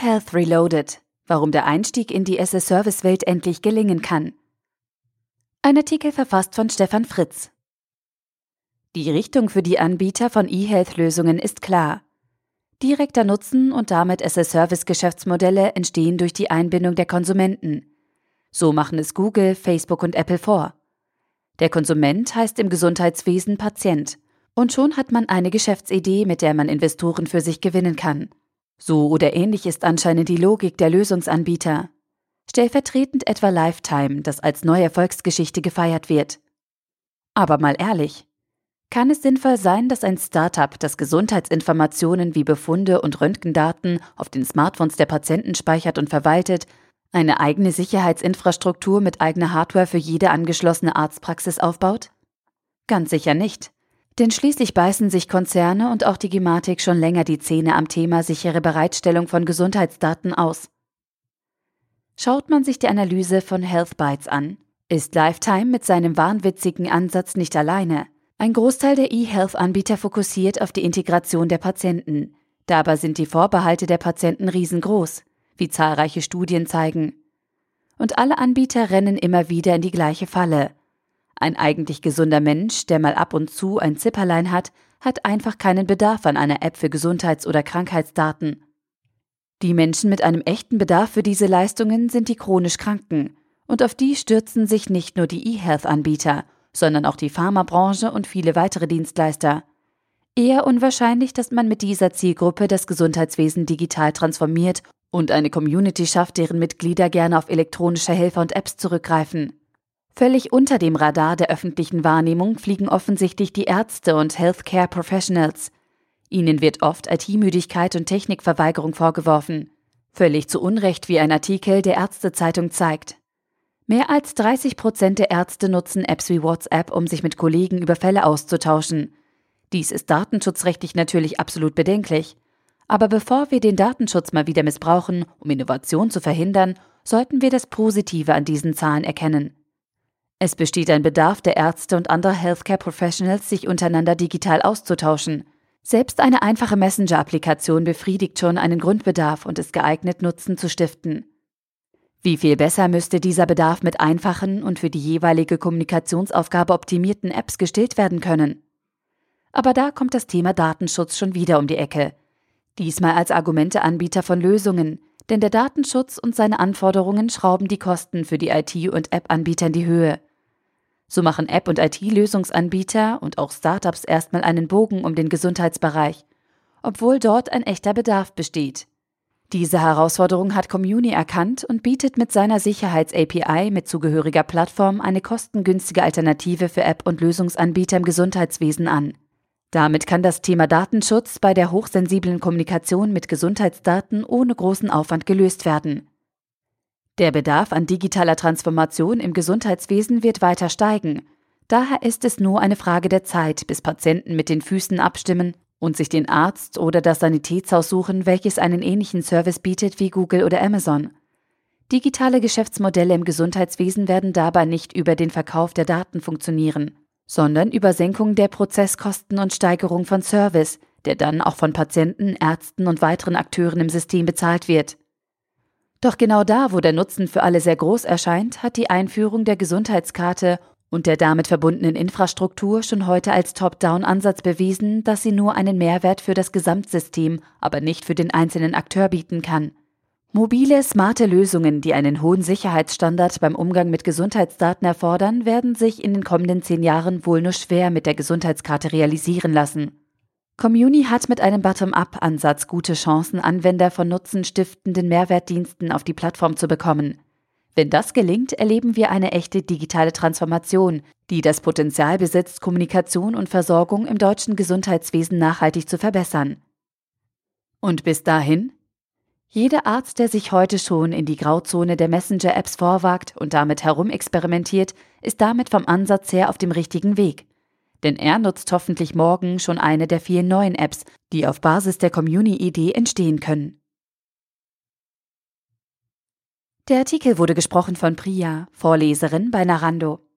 eHealth Reloaded, warum der Einstieg in die SS-Service-Welt endlich gelingen kann. Ein Artikel verfasst von Stefan Fritz. Die Richtung für die Anbieter von eHealth-Lösungen ist klar. Direkter Nutzen und damit SS-Service-Geschäftsmodelle entstehen durch die Einbindung der Konsumenten. So machen es Google, Facebook und Apple vor. Der Konsument heißt im Gesundheitswesen Patient. Und schon hat man eine Geschäftsidee, mit der man Investoren für sich gewinnen kann. So oder ähnlich ist anscheinend die Logik der Lösungsanbieter. Stellvertretend etwa Lifetime, das als neue Erfolgsgeschichte gefeiert wird. Aber mal ehrlich, kann es sinnvoll sein, dass ein Startup, das Gesundheitsinformationen wie Befunde und Röntgendaten auf den Smartphones der Patienten speichert und verwaltet, eine eigene Sicherheitsinfrastruktur mit eigener Hardware für jede angeschlossene Arztpraxis aufbaut? Ganz sicher nicht. Denn schließlich beißen sich Konzerne und auch die Gematik schon länger die Zähne am Thema sichere Bereitstellung von Gesundheitsdaten aus. Schaut man sich die Analyse von HealthBytes an, ist Lifetime mit seinem wahnwitzigen Ansatz nicht alleine. Ein Großteil der E-Health-Anbieter fokussiert auf die Integration der Patienten. Dabei sind die Vorbehalte der Patienten riesengroß, wie zahlreiche Studien zeigen. Und alle Anbieter rennen immer wieder in die gleiche Falle. Ein eigentlich gesunder Mensch, der mal ab und zu ein Zipperlein hat, hat einfach keinen Bedarf an einer App für Gesundheits- oder Krankheitsdaten. Die Menschen mit einem echten Bedarf für diese Leistungen sind die chronisch Kranken, und auf die stürzen sich nicht nur die E-Health-Anbieter, sondern auch die Pharmabranche und viele weitere Dienstleister. Eher unwahrscheinlich, dass man mit dieser Zielgruppe das Gesundheitswesen digital transformiert und eine Community schafft, deren Mitglieder gerne auf elektronische Helfer und Apps zurückgreifen. Völlig unter dem Radar der öffentlichen Wahrnehmung fliegen offensichtlich die Ärzte und Healthcare Professionals. Ihnen wird oft IT-Müdigkeit und Technikverweigerung vorgeworfen. Völlig zu Unrecht, wie ein Artikel der Ärztezeitung zeigt. Mehr als 30 Prozent der Ärzte nutzen Apps wie WhatsApp, um sich mit Kollegen über Fälle auszutauschen. Dies ist datenschutzrechtlich natürlich absolut bedenklich. Aber bevor wir den Datenschutz mal wieder missbrauchen, um Innovation zu verhindern, sollten wir das Positive an diesen Zahlen erkennen. Es besteht ein Bedarf der Ärzte und anderer Healthcare Professionals, sich untereinander digital auszutauschen. Selbst eine einfache Messenger-Applikation befriedigt schon einen Grundbedarf und ist geeignet, Nutzen zu stiften. Wie viel besser müsste dieser Bedarf mit einfachen und für die jeweilige Kommunikationsaufgabe optimierten Apps gestillt werden können? Aber da kommt das Thema Datenschutz schon wieder um die Ecke. Diesmal als Argumenteanbieter von Lösungen, denn der Datenschutz und seine Anforderungen schrauben die Kosten für die IT- und App-Anbieter in die Höhe. So machen App- und IT-Lösungsanbieter und auch Startups erstmal einen Bogen um den Gesundheitsbereich, obwohl dort ein echter Bedarf besteht. Diese Herausforderung hat Communi erkannt und bietet mit seiner Sicherheits-API mit zugehöriger Plattform eine kostengünstige Alternative für App- und Lösungsanbieter im Gesundheitswesen an. Damit kann das Thema Datenschutz bei der hochsensiblen Kommunikation mit Gesundheitsdaten ohne großen Aufwand gelöst werden. Der Bedarf an digitaler Transformation im Gesundheitswesen wird weiter steigen. Daher ist es nur eine Frage der Zeit, bis Patienten mit den Füßen abstimmen und sich den Arzt oder das Sanitätshaus suchen, welches einen ähnlichen Service bietet wie Google oder Amazon. Digitale Geschäftsmodelle im Gesundheitswesen werden dabei nicht über den Verkauf der Daten funktionieren, sondern über Senkung der Prozesskosten und Steigerung von Service, der dann auch von Patienten, Ärzten und weiteren Akteuren im System bezahlt wird. Doch genau da, wo der Nutzen für alle sehr groß erscheint, hat die Einführung der Gesundheitskarte und der damit verbundenen Infrastruktur schon heute als Top-Down-Ansatz bewiesen, dass sie nur einen Mehrwert für das Gesamtsystem, aber nicht für den einzelnen Akteur bieten kann. Mobile, smarte Lösungen, die einen hohen Sicherheitsstandard beim Umgang mit Gesundheitsdaten erfordern, werden sich in den kommenden zehn Jahren wohl nur schwer mit der Gesundheitskarte realisieren lassen. Communi hat mit einem Bottom-up-Ansatz gute Chancen, Anwender von nutzenstiftenden Mehrwertdiensten auf die Plattform zu bekommen. Wenn das gelingt, erleben wir eine echte digitale Transformation, die das Potenzial besitzt, Kommunikation und Versorgung im deutschen Gesundheitswesen nachhaltig zu verbessern. Und bis dahin? Jeder Arzt, der sich heute schon in die Grauzone der Messenger-Apps vorwagt und damit herumexperimentiert, ist damit vom Ansatz her auf dem richtigen Weg denn er nutzt hoffentlich morgen schon eine der vielen neuen Apps, die auf Basis der Community-Idee entstehen können. Der Artikel wurde gesprochen von Priya, Vorleserin bei Narando.